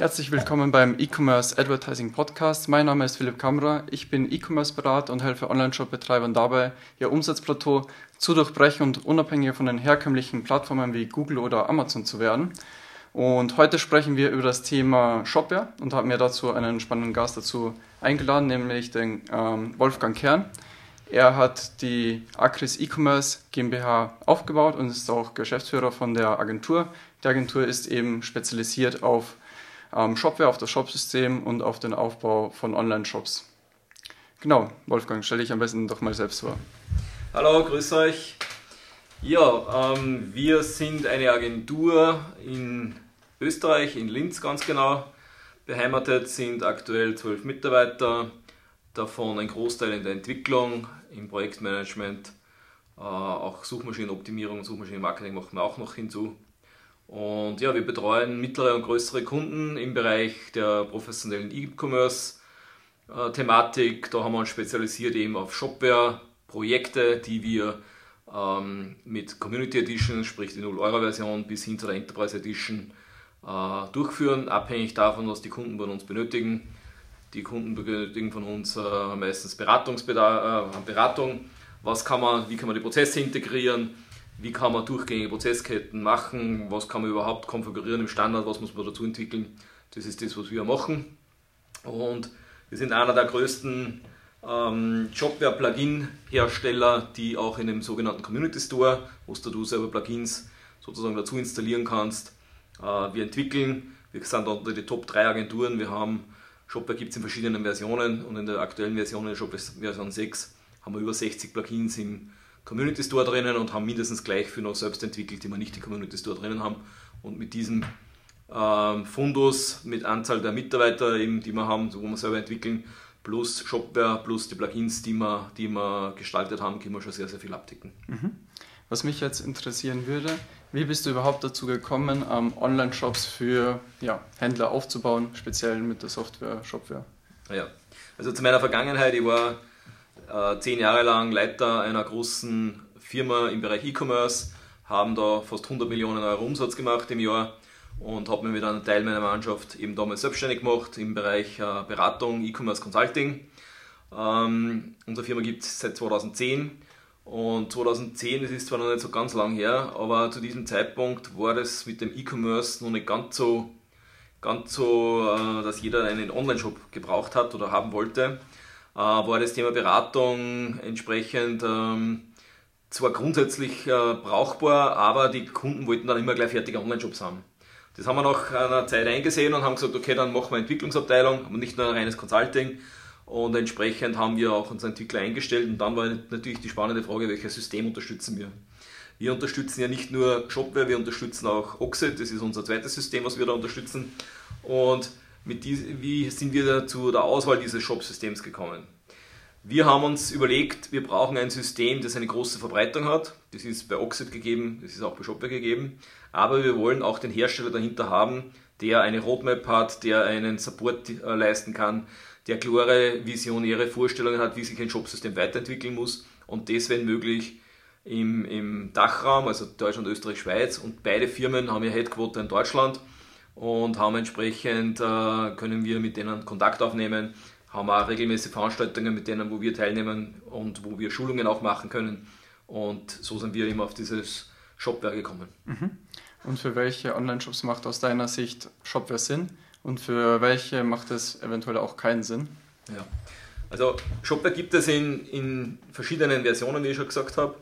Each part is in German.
Herzlich willkommen beim E-Commerce Advertising Podcast. Mein Name ist Philipp Kammerer. Ich bin E-Commerce-Berater und helfe Online-Shop-Betreibern dabei, ihr Umsatzplateau zu durchbrechen und unabhängiger von den herkömmlichen Plattformen wie Google oder Amazon zu werden. Und heute sprechen wir über das Thema Shopware und haben mir dazu einen spannenden Gast dazu eingeladen, nämlich den ähm, Wolfgang Kern. Er hat die Acris E-Commerce GmbH aufgebaut und ist auch Geschäftsführer von der Agentur. Die Agentur ist eben spezialisiert auf ähm, Shopware, auf das Shopsystem und auf den Aufbau von Online-Shops. Genau, Wolfgang, stelle ich am besten doch mal selbst vor. Hallo, grüß euch. Ja, ähm, wir sind eine Agentur in Österreich, in Linz ganz genau. Beheimatet sind aktuell zwölf Mitarbeiter, davon ein Großteil in der Entwicklung, im Projektmanagement, äh, auch Suchmaschinenoptimierung, Suchmaschinenmarketing machen wir auch noch hinzu. Und ja, wir betreuen mittlere und größere Kunden im Bereich der professionellen E-Commerce-Thematik. Da haben wir uns spezialisiert eben auf Shopware-Projekte, die wir ähm, mit Community Edition, sprich die 0-Euro-Version, bis hin zu der Enterprise Edition äh, durchführen, abhängig davon, was die Kunden von uns benötigen. Die Kunden benötigen von uns äh, meistens Beratungsbedarf, äh, Beratung. Was kann man, wie kann man die Prozesse integrieren? Wie kann man durchgängige Prozessketten machen, was kann man überhaupt konfigurieren im Standard, was muss man dazu entwickeln. Das ist das, was wir machen. Und wir sind einer der größten ähm, Shopware-Plugin-Hersteller, die auch in dem sogenannten Community Store, wo du selber Plugins sozusagen dazu installieren kannst. Äh, wir entwickeln, wir sind unter die Top 3 Agenturen. Wir haben Shopware gibt es in verschiedenen Versionen und in der aktuellen Version, in Shopware Version 6, haben wir über 60 Plugins im Community Store drinnen und haben mindestens gleich für noch selbst entwickelt, die wir nicht im Community Store drinnen haben. Und mit diesem ähm, Fundus, mit Anzahl der Mitarbeiter, eben, die wir haben, wo wir selber entwickeln, plus Shopware, plus die Plugins, die wir, die wir gestaltet haben, können wir schon sehr, sehr viel abdecken. Mhm. Was mich jetzt interessieren würde, wie bist du überhaupt dazu gekommen, ähm, Online-Shops für ja, Händler aufzubauen, speziell mit der Software Shopware? Ja, also zu meiner Vergangenheit, ich war zehn Jahre lang Leiter einer großen Firma im Bereich E-Commerce, haben da fast 100 Millionen Euro Umsatz gemacht im Jahr und habe mir mit einem Teil meiner Mannschaft eben damals selbstständig gemacht im Bereich äh, Beratung, E-Commerce Consulting. Ähm, unsere Firma gibt es seit 2010 und 2010, das ist zwar noch nicht so ganz lang her, aber zu diesem Zeitpunkt war das mit dem E-Commerce noch nicht ganz so, ganz so, äh, dass jeder einen Online-Shop gebraucht hat oder haben wollte. Äh, war das Thema Beratung entsprechend ähm, zwar grundsätzlich äh, brauchbar, aber die Kunden wollten dann immer gleich fertige Online-Shops haben. Das haben wir nach einer Zeit eingesehen und haben gesagt, okay, dann machen wir Entwicklungsabteilung, aber nicht nur ein reines Consulting. Und entsprechend haben wir auch unsere Entwickler eingestellt. Und dann war natürlich die spannende Frage, welches System unterstützen wir. Wir unterstützen ja nicht nur Shopware, wir unterstützen auch Oxid, das ist unser zweites System, was wir da unterstützen. Und mit dies, wie sind wir zu der Auswahl dieses Shop-Systems gekommen? Wir haben uns überlegt, wir brauchen ein System, das eine große Verbreitung hat. Das ist bei Oxid gegeben, das ist auch bei Shopware gegeben. Aber wir wollen auch den Hersteller dahinter haben, der eine Roadmap hat, der einen Support äh, leisten kann, der klare visionäre Vorstellungen hat, wie sich ein Shopsystem weiterentwickeln muss und das, wenn möglich, im, im Dachraum, also Deutschland, Österreich, Schweiz. Und beide Firmen haben ihr Headquarter in Deutschland und haben entsprechend, äh, können wir mit denen Kontakt aufnehmen, haben auch regelmäßige Veranstaltungen mit denen, wo wir teilnehmen und wo wir Schulungen auch machen können. Und so sind wir immer auf dieses Shopware gekommen. Mhm. Und für welche Online-Shops macht aus deiner Sicht Shopware Sinn und für welche macht es eventuell auch keinen Sinn? Ja. Also Shopware gibt es in, in verschiedenen Versionen, wie ich schon gesagt habe.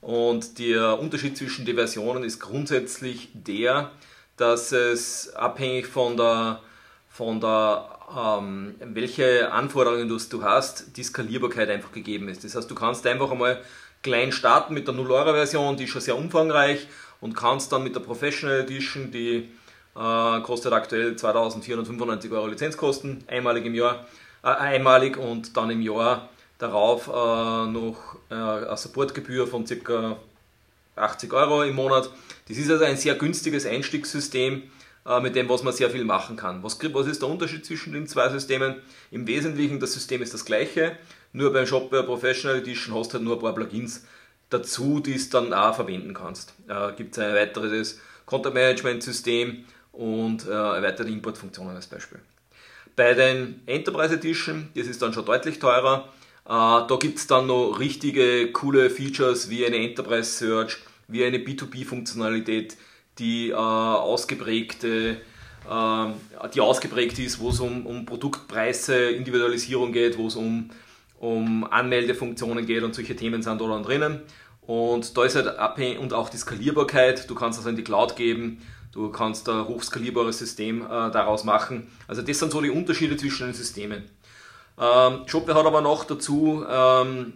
Und der Unterschied zwischen den Versionen ist grundsätzlich der, dass es abhängig von der, von der ähm, welche Anforderungen du hast, die Skalierbarkeit einfach gegeben ist. Das heißt, du kannst einfach einmal klein starten mit der 0-Euro-Version, die ist schon sehr umfangreich und kannst dann mit der Professional Edition, die äh, kostet aktuell 2495 Euro Lizenzkosten, einmalig im Jahr, äh, einmalig und dann im Jahr darauf äh, noch äh, eine Supportgebühr von ca. 80 Euro im Monat. Das ist also ein sehr günstiges Einstiegssystem, äh, mit dem was man sehr viel machen kann. Was, ist der Unterschied zwischen den zwei Systemen? Im Wesentlichen, das System ist das gleiche, nur beim Shopware Professional Edition hast du halt nur ein paar Plugins dazu, die du dann auch verwenden kannst. Äh, Gibt es ein weiteres Content Management System und äh, erweiterte Importfunktionen als Beispiel. Bei den Enterprise Edition, das ist dann schon deutlich teurer, äh, da gibt es dann noch richtige coole Features wie eine Enterprise Search, wie eine B2B-Funktionalität, die äh, ausgeprägte äh, die ausgeprägt ist, wo es um, um Produktpreise, Individualisierung geht, wo es um, um Anmeldefunktionen geht und solche Themen sind da drinnen. Und da ist halt abhängig und auch die Skalierbarkeit, du kannst das in die Cloud geben, du kannst ein hochskalierbares System äh, daraus machen. Also das sind so die Unterschiede zwischen den Systemen. Ähm, Shopware hat aber noch dazu ähm,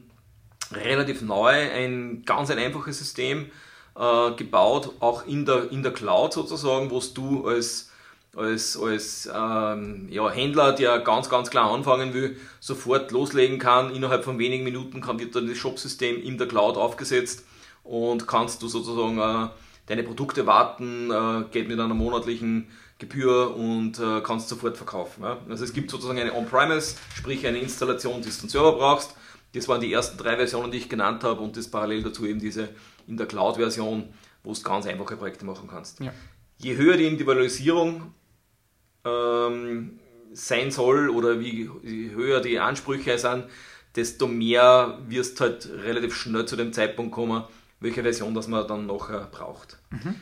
relativ neu ein ganz ein einfaches System äh, gebaut, auch in der, in der Cloud sozusagen, wo du als als, als ähm, ja, Händler, der ganz, ganz klar anfangen will, sofort loslegen kann. Innerhalb von wenigen Minuten kann, wird dann das Shopsystem in der Cloud aufgesetzt und kannst du sozusagen äh, deine Produkte warten, äh, geht mit einer monatlichen Gebühr und äh, kannst sofort verkaufen. Ja? Also es gibt sozusagen eine On-Premise, sprich eine Installation, die du einen Server brauchst. Das waren die ersten drei Versionen, die ich genannt habe und das parallel dazu eben diese in der Cloud-Version, wo du ganz einfache Projekte machen kannst. Ja. Je höher die Individualisierung ähm, sein soll oder wie höher die Ansprüche sind, desto mehr wirst halt relativ schnell zu dem Zeitpunkt kommen, welche Version das man dann noch braucht. Mhm.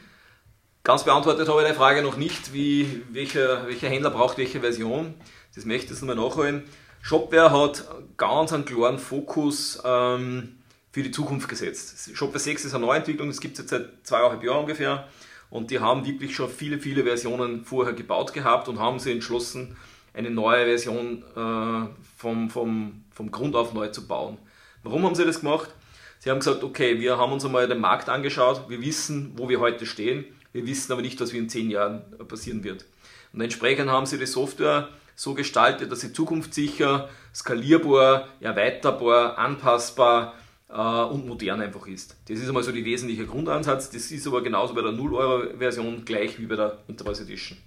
Ganz beantwortet habe ich die Frage noch nicht, wie, welcher, welcher Händler braucht welche Version. Das möchte ich nochmal nachholen. Shopware hat ganz einen klaren Fokus ähm, für die Zukunft gesetzt. Shopware 6 ist eine Neuentwicklung, das gibt es jetzt seit zweieinhalb Jahren ungefähr. Und die haben wirklich schon viele, viele Versionen vorher gebaut gehabt und haben sie entschlossen, eine neue Version äh, vom, vom, vom Grund auf neu zu bauen. Warum haben sie das gemacht? Sie haben gesagt, okay, wir haben uns einmal den Markt angeschaut, wir wissen, wo wir heute stehen, wir wissen aber nicht, was in zehn Jahren passieren wird. Und entsprechend haben sie die Software so gestaltet, dass sie zukunftssicher, skalierbar, erweiterbar, anpassbar äh, und modern einfach ist. Das ist einmal so die wesentliche Grundansatz. Das ist aber genauso bei der 0-Euro-Version gleich wie bei der Enterprise Edition.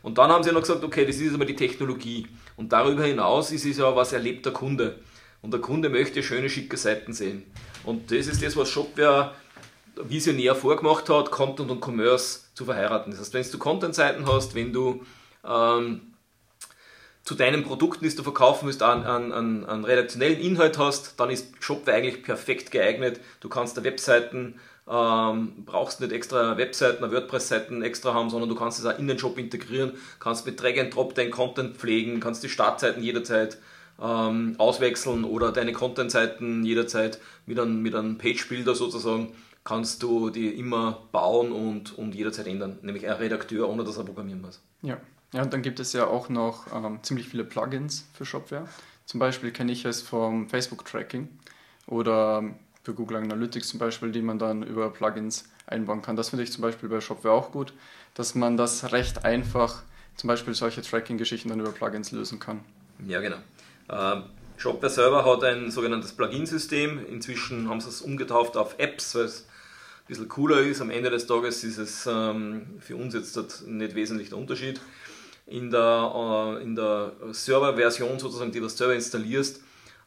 Und dann haben sie noch gesagt, okay, das ist aber die Technologie. Und darüber hinaus ist es ja, was erlebt der Kunde. Und der Kunde möchte schöne, schicke Seiten sehen. Und das ist das, was Shopware visionär vorgemacht hat, Content und Commerce zu verheiraten. Das heißt, wenn du Content-Seiten hast, wenn du ähm, zu deinen Produkten, die du verkaufen willst, einen, einen, einen redaktionellen Inhalt hast, dann ist Shopware eigentlich perfekt geeignet. Du kannst da Webseiten, ähm, brauchst nicht extra Webseiten, WordPress-Seiten extra haben, sondern du kannst es auch in den Shop integrieren, kannst mit Drag and Drop deinen Content pflegen, kannst die Startseiten jederzeit ähm, auswechseln oder deine Content-Seiten jederzeit mit einem, mit einem Page-Builder sozusagen kannst du die immer bauen und, und jederzeit ändern, nämlich ein Redakteur, ohne dass er programmieren muss. Ja. Ja, und dann gibt es ja auch noch ähm, ziemlich viele Plugins für Shopware. Zum Beispiel kenne ich es vom Facebook-Tracking oder für Google Analytics zum Beispiel, die man dann über Plugins einbauen kann. Das finde ich zum Beispiel bei Shopware auch gut, dass man das recht einfach, zum Beispiel solche Tracking-Geschichten dann über Plugins lösen kann. Ja, genau. Ähm, Shopware selber hat ein sogenanntes Plugin-System. Inzwischen haben sie es umgetauft auf Apps, weil es ein bisschen cooler ist. Am Ende des Tages ist es ähm, für uns jetzt nicht wesentlich der Unterschied in der, äh, in der Server-Version sozusagen, die du selber installierst,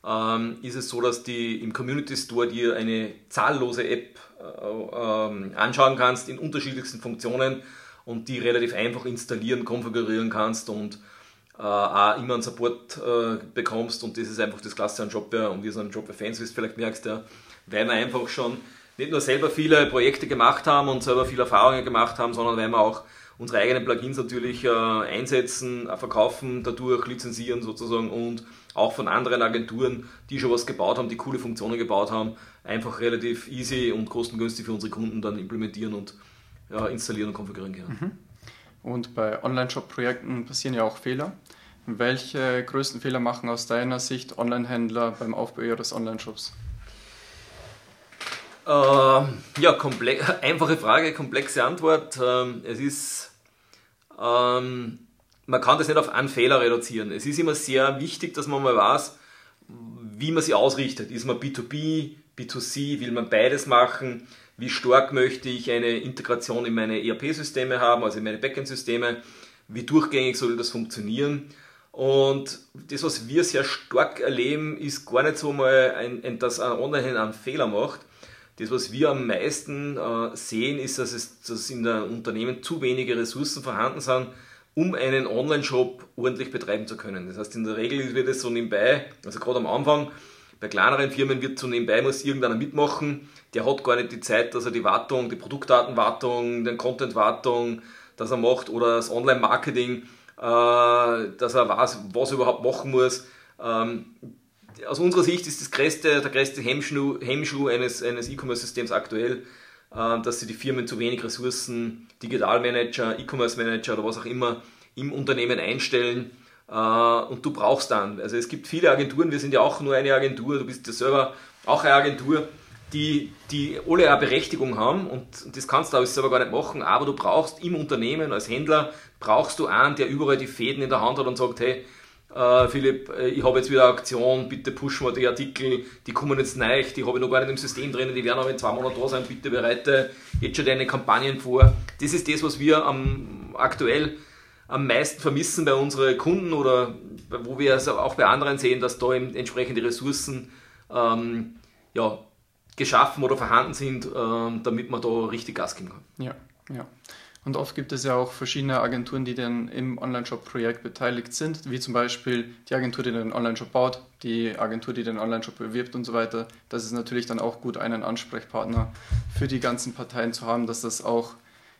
ähm, ist es so, dass die im Community Store dir eine zahllose App äh, ähm, anschauen kannst in unterschiedlichsten Funktionen und die relativ einfach installieren, konfigurieren kannst und äh, auch immer einen Support äh, bekommst und das ist einfach das Klasse an Jobware und wir sind Jobware-Fans, wie du vielleicht merkst, ja, weil wir einfach schon nicht nur selber viele Projekte gemacht haben und selber viele Erfahrungen gemacht haben, sondern weil wir auch unsere eigenen Plugins natürlich äh, einsetzen, äh, verkaufen, dadurch lizenzieren sozusagen und auch von anderen Agenturen, die schon was gebaut haben, die coole Funktionen gebaut haben, einfach relativ easy und kostengünstig für unsere Kunden dann implementieren und ja, installieren und konfigurieren können. Mhm. Und bei Online-Shop-Projekten passieren ja auch Fehler. Welche größten Fehler machen aus deiner Sicht Online-Händler beim Aufbau ihres Online-Shops? Äh, ja, einfache Frage, komplexe Antwort. Ähm, es ist, ähm, man kann das nicht auf einen Fehler reduzieren. Es ist immer sehr wichtig, dass man mal weiß, wie man sie ausrichtet. Ist man B2B, B2C, will man beides machen? Wie stark möchte ich eine Integration in meine ERP-Systeme haben, also in meine Backend-Systeme? Wie durchgängig soll das funktionieren? Und das, was wir sehr stark erleben, ist gar nicht so mal, ein, ein, dass ein Online einen Fehler macht, Das, was wir am meisten äh, sehen, ist, dass, es, dass in der Unternehmen zu wenige Ressourcen vorhanden sind, um einen Online-Shop ordentlich betreiben zu können. Das heißt, in der Regel wird es so nebenbei, also gerade am Anfang, bei kleineren Firmen wird so nebenbei muss irgendeiner mitmachen, der hat gar nicht die Zeit, dass er die Wartung, die Produktdatenwartung, die Content-Wartung, dass er macht oder das Online-Marketing, äh, dass er weiß, was er überhaupt machen muss. Ähm, aus unserer Sicht ist das größte, der größte Hemmschuh, Hemmschuh eines, eines E-Commerce-Systems aktuell, äh, dass sie die Firmen zu wenig Ressourcen, Digitalmanager, E-Commerce-Manager oder was auch immer im Unternehmen einstellen. Äh, und du brauchst dann, also es gibt viele Agenturen, wir sind ja auch nur eine Agentur, du bist ja selber auch eine Agentur, die, die alle eine Berechtigung haben und das kannst du alles selber gar nicht machen, aber du brauchst im Unternehmen als Händler, brauchst du einen, der überall die Fäden in der Hand hat und sagt, hey, äh, Philipp, äh, ich habe jetzt wieder eine Aktion, bitte pushen wir die Artikel, die kommen jetzt neu, die habe ich noch gar nicht im System drin, die werden aber in zwei Monaten da sein, bitte bereite jetzt schon deine Kampagnen vor. Das ist das, was wir am, aktuell am meisten vermissen bei unseren Kunden oder wo wir es auch bei anderen sehen, dass da entsprechende Ressourcen ähm, ja, geschaffen oder vorhanden sind, ähm, damit man da richtig Gas geben kann. Ja, ja. Und oft gibt es ja auch verschiedene Agenturen, die dann im Online-Shop-Projekt beteiligt sind, wie zum Beispiel die Agentur, die den Online-Shop baut, die Agentur, die den Online-Shop bewirbt und so weiter. Das ist natürlich dann auch gut, einen Ansprechpartner für die ganzen Parteien zu haben, dass das auch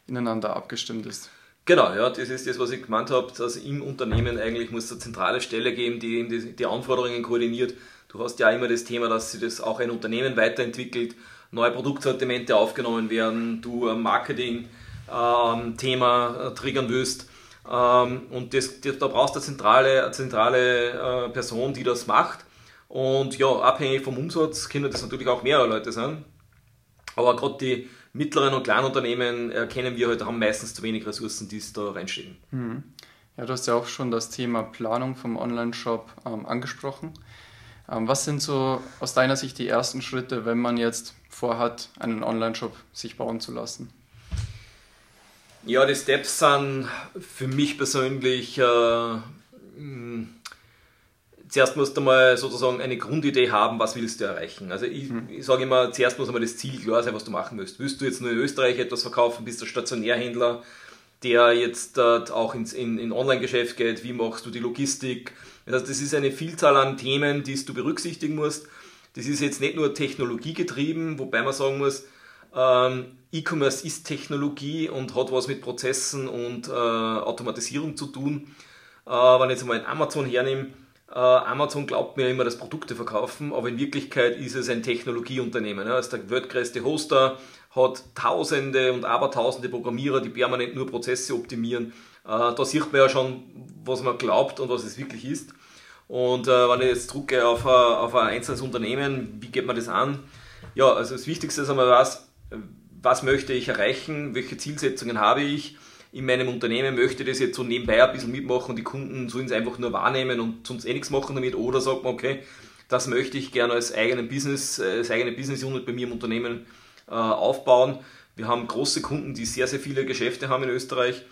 ineinander abgestimmt ist. Genau, ja, das ist das, was ich gemeint habe, dass im Unternehmen eigentlich muss es eine zentrale Stelle geben, die die, die Anforderungen koordiniert. Du hast ja immer das Thema, dass sich das auch ein Unternehmen weiterentwickelt, neue Produktsortimente aufgenommen werden, du Marketing ähm, Thema äh, triggern willst. Ähm, und das, da brauchst du eine zentrale, eine zentrale äh, Person, die das macht. Und ja, abhängig vom Umsatz können das natürlich auch mehrere Leute sein. Aber gerade die mittleren und kleinen Unternehmen erkennen wir heute, halt, haben meistens zu wenig Ressourcen, die es da reinstecken. Mhm. Ja, du hast ja auch schon das Thema Planung vom Online-Shop ähm, angesprochen. Ähm, was sind so aus deiner Sicht die ersten Schritte, wenn man jetzt vorhat, einen Online-Shop sich bauen zu lassen? Ja, die Steps sind für mich persönlich, äh, hm, zuerst musst du mal sozusagen eine Grundidee haben, was willst du erreichen. Also ich, mhm. ich sage immer, zuerst muss einmal das Ziel klar sein, was du machen willst. Willst du jetzt nur in Österreich etwas verkaufen, bist du Stationärhändler, der jetzt dort auch ins in, in Online-Geschäft geht, wie machst du die Logistik? Das, heißt, das ist eine Vielzahl an Themen, die du berücksichtigen musst. Das ist jetzt nicht nur technologiegetrieben, wobei man sagen muss, ähm, E-Commerce ist Technologie und hat was mit Prozessen und äh, Automatisierung zu tun. Äh, wenn ich jetzt mal Amazon hernehme, äh, Amazon glaubt mir immer, dass Produkte verkaufen, aber in Wirklichkeit ist es ein Technologieunternehmen. Ja. ist der weltgrößte Hoster, hat Tausende und Abertausende Programmierer, die permanent nur Prozesse optimieren. Äh, da sieht man ja schon, was man glaubt und was es wirklich ist. Und äh, wenn ich jetzt drücke auf, auf ein einzelnes Unternehmen, wie geht man das an? Ja, also das Wichtigste ist einmal was, was möchte ich erreichen, welche Zielsetzungen habe ich in meinem Unternehmen, möchte das jetzt so nebenbei ein bisschen mitmachen und die Kunden sollen es einfach nur wahrnehmen und sonst eh nichts machen damit oder sagt man, okay, das möchte ich gerne als eigenen Business, als eigene Business Unit bei mir im Unternehmen äh, aufbauen. Wir haben große Kunden, die sehr, sehr viele Geschäfte haben in Österreich,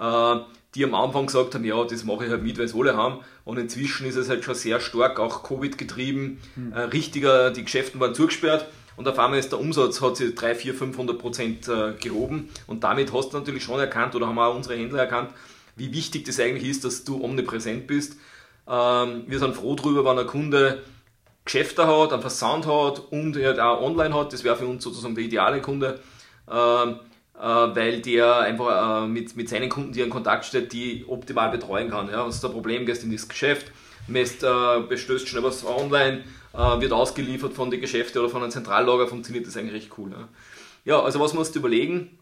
äh, die am Anfang gesagt haben, ja, das mache ich halt mit, weil es alle haben. Und inzwischen ist es halt schon sehr stark auch Covid getrieben. Hm. Äh, richtiger, die Geschäfte waren zugesperrt und auf einmal ist der Umsatz hat sich 3, 4, 500 Prozent äh, gehoben und damit hast du natürlich schon erkannt oder haben auch unsere Händler erkannt, wie wichtig das eigentlich ist, dass du omnipräsent bist. Ähm, wir sind froh darüber, wenn ein Kunde Geschäfte hat, einen Versand hat und er auch online hat. Das wäre für uns sozusagen der ideale Kunde, ähm, äh, weil der einfach äh, mit, seinen Kunden, die in Kontakt steht, die optimal betreuen kann. Ja, hast du ein Problem, gehst in das Geschäft, messt, bestößt schnell was online, äh, wird ausgeliefert von den Geschäften oder von einem Zentrallager, funktioniert das eigentlich recht cool. Ja, ja also was musst du überlegen?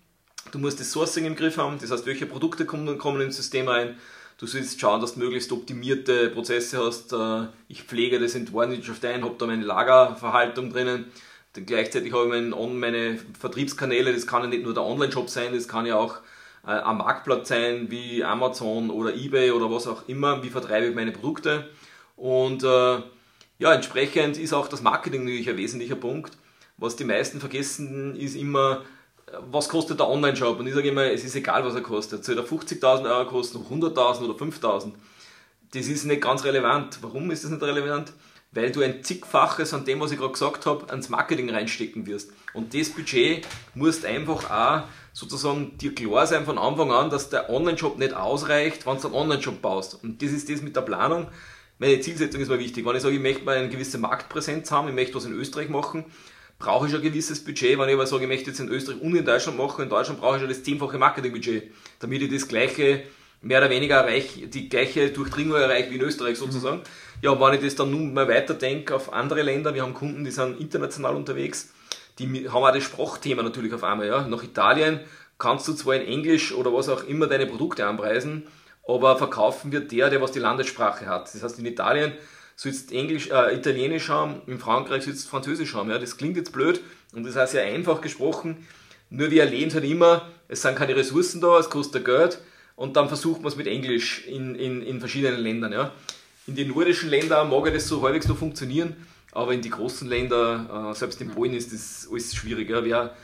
Du musst das Sourcing im Griff haben, das heißt, welche Produkte kommen, kommen ins System rein. Du sollst schauen, dass du möglichst optimierte Prozesse hast. Äh, ich pflege das in Warnwirtschaft ein, habe da meine Lagerverhaltung drinnen. Dann gleichzeitig habe ich meine, Vertriebskanäle, das kann ja nicht nur der Online-Shop sein, das kann ja auch äh, am Marktplatz sein, wie Amazon oder Ebay oder was auch immer. Wie vertreibe ich meine Produkte? Und äh, ja, entsprechend ist auch das Marketing natürlich ein wesentlicher Punkt. Was die meisten vergessen, ist immer, was kostet der Online-Shop? Und ich sage immer, es ist egal, was er kostet. Soll er 50.000 Euro kosten, 100.000 oder 5.000? Das ist nicht ganz relevant. Warum ist das nicht relevant? weil du ein zigfaches an dem, was ich gerade gesagt habe, ans Marketing reinstecken wirst. Und das Budget musst einfach auch sozusagen dir klar sein von Anfang an, dass der Online-Shop nicht ausreicht, wenn du einen Online-Shop baust. Und das ist das mit der Planung. Meine Zielsetzung ist mir wichtig. Wenn ich sage, ich möchte mal eine gewisse Marktpräsenz haben, ich möchte was in Österreich machen, brauche ich ein gewisses Budget. Wenn ich aber sage, ich möchte jetzt in Österreich und in Deutschland machen, in Deutschland brauche ich ja das zehnfache Marketingbudget, damit ich das gleiche, mehr oder weniger erreiche, die gleiche Durchdringung erreiche wie in Österreich sozusagen. Mhm. Ja, wenn ich das dann nun mal weiterdenke auf andere Länder, wir haben Kunden, die sind international unterwegs, die haben auch das Sprachthema natürlich auf einmal. Ja. Nach Italien kannst du zwar in Englisch oder was auch immer deine Produkte anpreisen, aber verkaufen wird der, der was die Landessprache hat. Das heißt, in Italien sollst Englisch, äh, Italienisch haben, in Frankreich sollst Französisch haben. Ja. Das klingt jetzt blöd und das heißt ja einfach gesprochen, nur wir erleben es halt immer, es sind keine Ressourcen da, es kostet Geld und dann versucht man es mit Englisch in, in, in verschiedenen Ländern. Ja. In den nordischen Ländern mag das so halbwegs noch funktionieren, aber in die großen Länder, äh, selbst in Polen ist das alles schwieriger. Wer,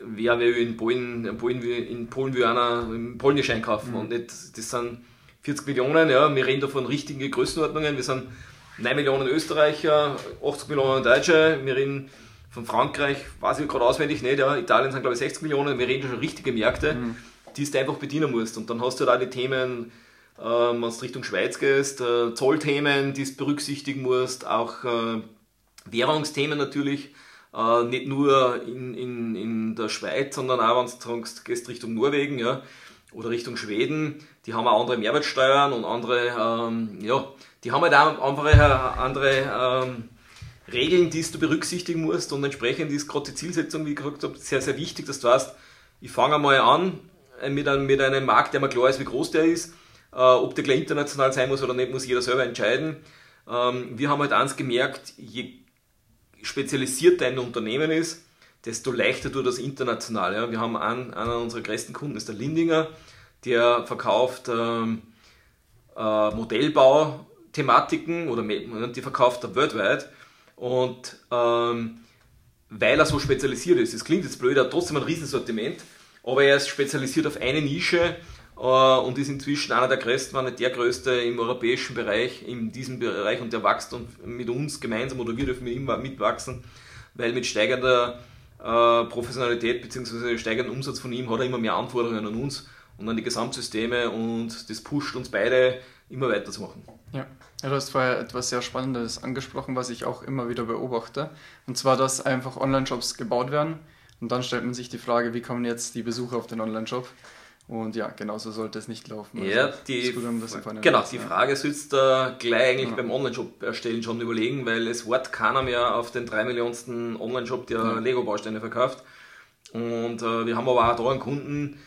wer will in Polen, in Polen, in Polen will einer Polnisch einkaufen mhm. und nicht, das sind 40 Millionen, ja, wir reden da von richtigen Größenordnungen, wir sind 9 Millionen Österreicher, 80 Millionen Deutsche, wir reden von Frankreich, weiß ich gerade auswendig nicht, ja, Italien sind glaube ich 60 Millionen, wir reden schon richtige Märkte, mhm. die du einfach bedienen musst. Und dann hast du da die Themen, äh, wenn du Richtung Schweiz gehst, äh, Zollthemen, die du berücksichtigen musst, auch äh, Währungsthemen natürlich, äh, nicht nur in, in, in der Schweiz, sondern auch wenn du gehst Richtung Norwegen ja, oder Richtung Schweden, die haben auch andere Mehrwertsteuern und andere, ähm, ja, die haben halt auch andere, andere ähm, Regeln, die du berücksichtigen musst und entsprechend ist gerade die Zielsetzung, wie gesagt habe, sehr, sehr wichtig, dass du weißt, ich fange einmal an äh, mit einem, mit einem Markt, der mir klar ist, wie groß der ist, äh, ob der gleich international sein muss oder nicht, muss jeder selber entscheiden. Ähm, wir haben halt eins gemerkt, je spezialisiert dein Unternehmen ist, desto leichter tut das international. Ja. Wir haben einen, einer unserer größten Kunden, ist der Lindinger, der verkauft ähm, äh, Modellbau-Thematiken oder die verkauft er weltweit. Und ähm, weil er so spezialisiert ist, es klingt jetzt blöd, er hat trotzdem ein Riesensortiment, aber er ist spezialisiert auf eine Nische und ist inzwischen einer der größten, wenn nicht der größte im europäischen Bereich, in diesem Bereich und der wächst und mit uns gemeinsam oder wir dürfen ihm mitwachsen, weil mit steigender äh, Professionalität bzw. steigenden Umsatz von ihm hat er immer mehr Anforderungen an uns und an die Gesamtsysteme und das pusht uns beide immer weiterzumachen. Ja. ja, du hast vorher etwas sehr Spannendes angesprochen, was ich auch immer wieder beobachte. Und zwar, dass einfach Online-Shops gebaut werden und dann stellt man sich die Frage, wie kommen jetzt die Besucher auf den Online-Shop? Und ja, genauso sollte es nicht laufen. Also ja, die, genau, die Frage sitzt da gleich eigentlich ja. beim Online-Shop erstellen schon überlegen, weil es wartet keiner mehr auf den 3 Millionensten Online-Shop, der ja. Lego-Bausteine verkauft. Und äh, wir haben aber auch da einen Kunden,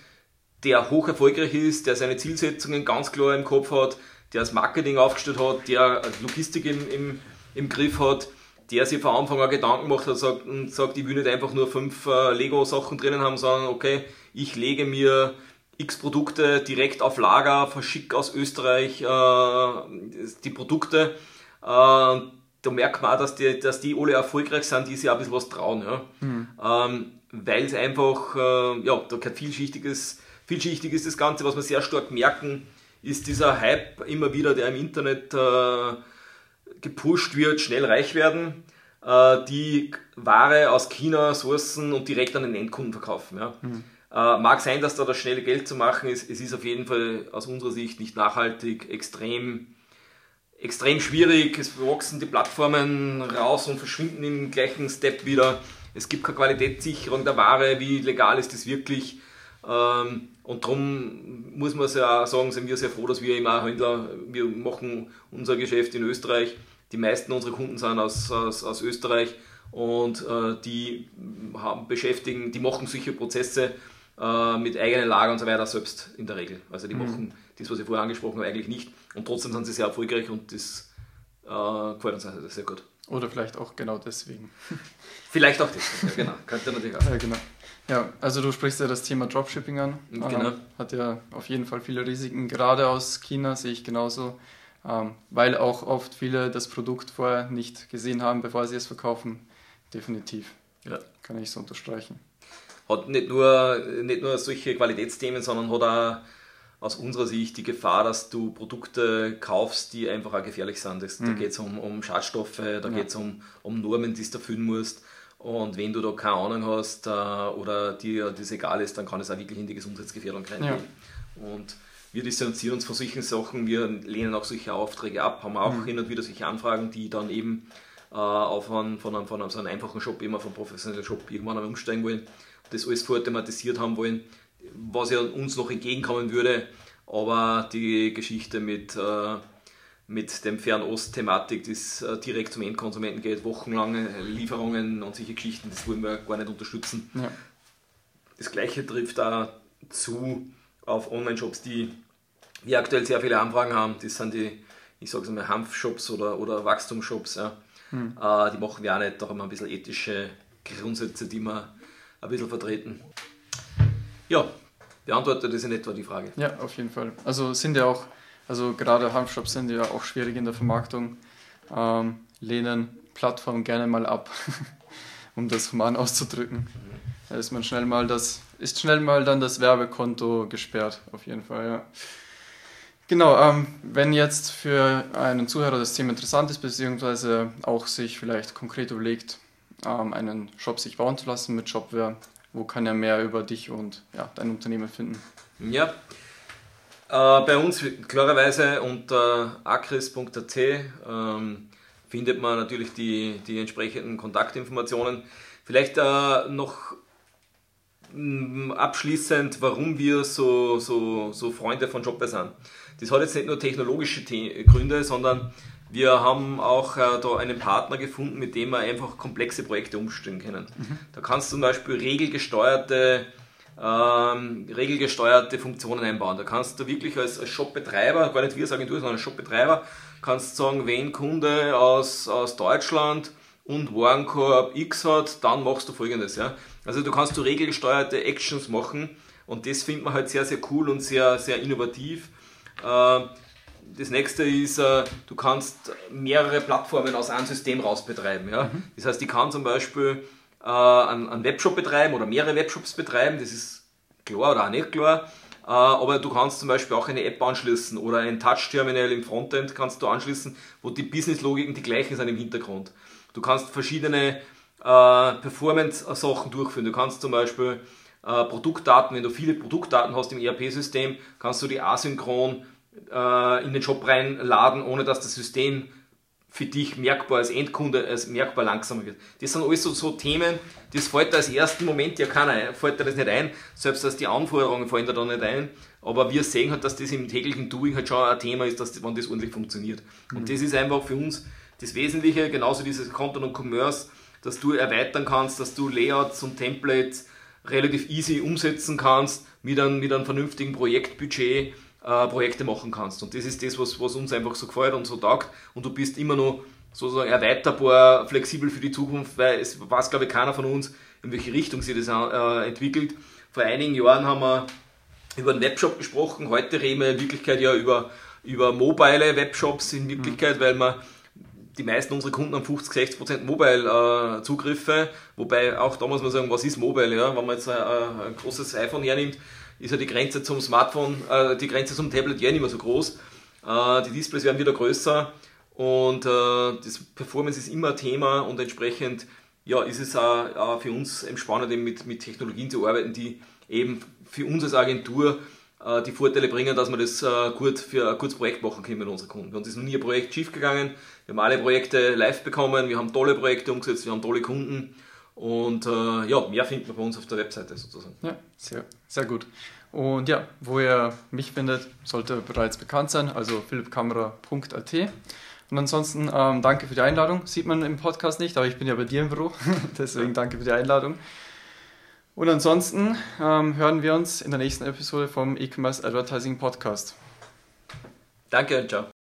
der hoch erfolgreich ist, der seine Zielsetzungen ganz klar im Kopf hat, der das Marketing aufgestellt hat, der Logistik im, im, im Griff hat, der sich von Anfang an Gedanken macht hat sagt, und sagt, ich will nicht einfach nur fünf äh, Lego-Sachen drinnen haben, sondern okay, ich lege mir x Produkte direkt auf Lager, verschicke aus Österreich äh, die Produkte. Äh, da merkt man auch, dass die, dass die alle erfolgreich sind, die sich auch ein bisschen was trauen. Ja? Mhm. Ähm, Weil es einfach, äh, ja, da gehört vielschichtiges, vielschichtig ist das Ganze, was wir sehr stark merken, ist dieser Hype immer wieder, der im Internet äh, gepusht wird, schnell reich werden, äh, die Ware aus China sourcen und direkt an den Endkunden verkaufen. Ja? Mhm. Äh, mag sein, dass da das schnelle Geld zu machen ist. Es ist auf jeden Fall aus unserer Sicht nicht nachhaltig, extrem, extrem schwierig. Es wachsen die Plattformen raus und verschwinden im gleichen Step wieder. Es gibt keine Qualitätssicherung der Ware. Wie legal ist das wirklich? Ähm, und darum muss man ja sagen, sind wir sehr froh, dass wir immer Händler, wir machen unser Geschäft in Österreich. Die meisten unserer Kunden sind aus, aus, aus Österreich und äh, die haben, beschäftigen, die machen solche Prozesse äh, mit eigenen Lager und so weiter selbst in der Regel. Also die mhm. machen das, was ich vorher angesprochen habe, eigentlich nicht. Und trotzdem sind sie sehr erfolgreich und das äh, gefällt uns also sehr gut. Oder vielleicht auch genau deswegen. vielleicht auch deswegen, ja, genau. Könnte natürlich auch. Ja, genau. Ja, also du sprichst ja das Thema Dropshipping an. Genau. Ähm, hat ja auf jeden Fall viele Risiken, gerade aus China sehe ich genauso, ähm, weil auch oft viele das Produkt vorher nicht gesehen haben, bevor sie es verkaufen. Definitiv. Ja. Kann ich so unterstreichen hat nicht nur, nicht nur solche Qualitätsthemen, sondern hat auch aus unserer Sicht die Gefahr, dass du Produkte kaufst, die einfach auch gefährlich sind. Das, mhm. Da geht es um, um Schadstoffe, da ja. geht es um, um Normen, die du erfüllen musst. Und wenn du da keine Ahnung hast äh, oder dir das egal ist, dann kann es auch wirklich in die Gesundheitsgefährdung reingehen. Ja. Und wir distanzieren uns von solchen Sachen, wir lehnen auch solche Aufträge ab, haben auch mhm. hin und wieder solche Anfragen, die dann eben äh, auf einen, von, einem, von einem, so einem einfachen Shop, immer vom professionellen Shop irgendwann einmal umsteigen wollen, das alles vorthematisiert haben wollen, was ja uns noch entgegenkommen würde, aber die Geschichte mit, äh, mit dem Fernost-Thematik, das äh, direkt zum Endkonsumenten geht, wochenlange Lieferungen und solche Geschichten, das wollen wir gar nicht unterstützen. Ja. Das gleiche trifft da zu auf Online-Shops, die wir aktuell sehr viele Anfragen haben. Das sind die, ich sage es mal, Hanfshops oder, oder Wachstumsshops. Ja. Hm. Äh, die machen wir auch nicht, da haben wir ein bisschen ethische Grundsätze, die wir ein bisschen vertreten. Ja, beantwortet das in etwa die Frage. Ja, auf jeden Fall. Also sind ja auch, also gerade Hanfshops sind ja auch schwierig in der Vermarktung, ähm, lehnen Plattformen gerne mal ab, um das human auszudrücken. Mhm. Da ist man schnell mal das, ist schnell mal dann das Werbekonto gesperrt, auf jeden Fall, ja. Genau, ähm, wenn jetzt für einen Zuhörer das Thema interessant ist, beziehungsweise auch sich vielleicht konkret überlegt, ähm, einen Shop sich bauen zu lassen mit Shopware, wo kann er mehr über dich und ja, dein Unternehmen finden? Ja, äh, bei uns klarerweise unter acris.at ähm, findet man natürlich die, die entsprechenden Kontaktinformationen. Vielleicht äh, noch mm, abschließend, warum wir so, so, so Freunde von Shopware sind. Das hat jetzt nicht nur technologische Gründe, sondern wir haben auch äh, da einen Partner gefunden, mit dem wir einfach komplexe Projekte umstellen können. Mhm. Da kannst du zum Beispiel regelgesteuerte, ähm, regelgesteuerte Funktionen einbauen. Da kannst du wirklich als, als Shopbetreiber, gar nicht wir als Agentur, sondern als Shopbetreiber, kannst sagen, wenn Kunde aus, aus Deutschland und Warenkorb X hat, dann machst du folgendes. Ja? Also du kannst du regelgesteuerte Actions machen und das findet man halt sehr, sehr cool und sehr, sehr innovativ. Äh, das nächste ist, äh, du kannst mehrere Plattformen aus einem System raus betreiben. Ja? Mhm. Das heißt, ich kann zum Beispiel äh, einen, Webshop betreiben oder mehrere Webshops betreiben, das ist klar oder auch nicht klar. aber du kannst zum Beispiel auch eine App anschließen oder ein Touch-Terminal im Frontend kannst du anschließen, wo die Business-Logiken die gleichen sind im Hintergrund. Du kannst verschiedene Performance-Sachen durchführen. Du kannst zum Beispiel Produktdaten, wenn du viele Produktdaten hast im ERP-System, kannst du die asynchron äh, in den Shop reinladen, ohne dass das System für dich merkbar als Endkunde als merkbar langsamer wird. Das sind alles so, so Themen, das fällt da als ersten Moment ja keiner fällt da das nicht ein, selbst als die Anforderungen fallen da dann nicht ein, aber wir sehen halt, dass das im täglichen Doing halt schon ein Thema ist, dass, wenn das ordentlich funktioniert. Mhm. Und das ist einfach für uns das Wesentliche, genauso dieses Content und Commerce, dass du erweitern kannst, dass du Layouts und Templates relativ easy umsetzen kannst mit einem, mit einem vernünftigen Projektbudget äh, Projekte machen kannst. Und das ist das, was, was uns einfach so gefällt und so taugt. Und du bist immer noch sozusagen erweiterbar, flexibel für die Zukunft, weil es weiß, glaube ich, keiner von uns, in welche Richtung sich das äh, entwickelt. Vor einigen Jahren haben wir über einen Webshop gesprochen, heute reden wir in Wirklichkeit ja über, über mobile Webshops in Wirklichkeit, mhm. weil wir die meisten unserer Kunden haben 50, 60% Mobile-Zugriffe, wobei auch da muss man sagen, was ist Mobile? Ja? Wenn man jetzt ein, ein großes iPhone hernimmt, ist ja die Grenze zum Smartphone, äh, die Grenze zum Tablet ja nicht mehr so groß. Äh, die Displays werden wieder größer und äh, das Performance ist immer Thema und entsprechend ja, ist es auch, auch für uns spannend, mit, mit Technologien zu arbeiten, die eben für uns als Agentur äh, die Vorteile bringen, dass wir das äh, gut für ein kurzes Projekt machen können mit unseren Kunden. Bei uns ist noch nie ein Projekt schief gegangen. Wir haben alle Projekte live bekommen, wir haben tolle Projekte umgesetzt, wir haben tolle Kunden und äh, ja, mehr findet man bei uns auf der Webseite sozusagen. Ja, sehr, sehr gut. Und ja, wo ihr mich findet, sollte bereits bekannt sein, also philippkamera.at. Und ansonsten ähm, danke für die Einladung. Sieht man im Podcast nicht, aber ich bin ja bei dir im Büro, deswegen danke für die Einladung. Und ansonsten ähm, hören wir uns in der nächsten Episode vom E-Commerce Advertising Podcast. Danke und ciao.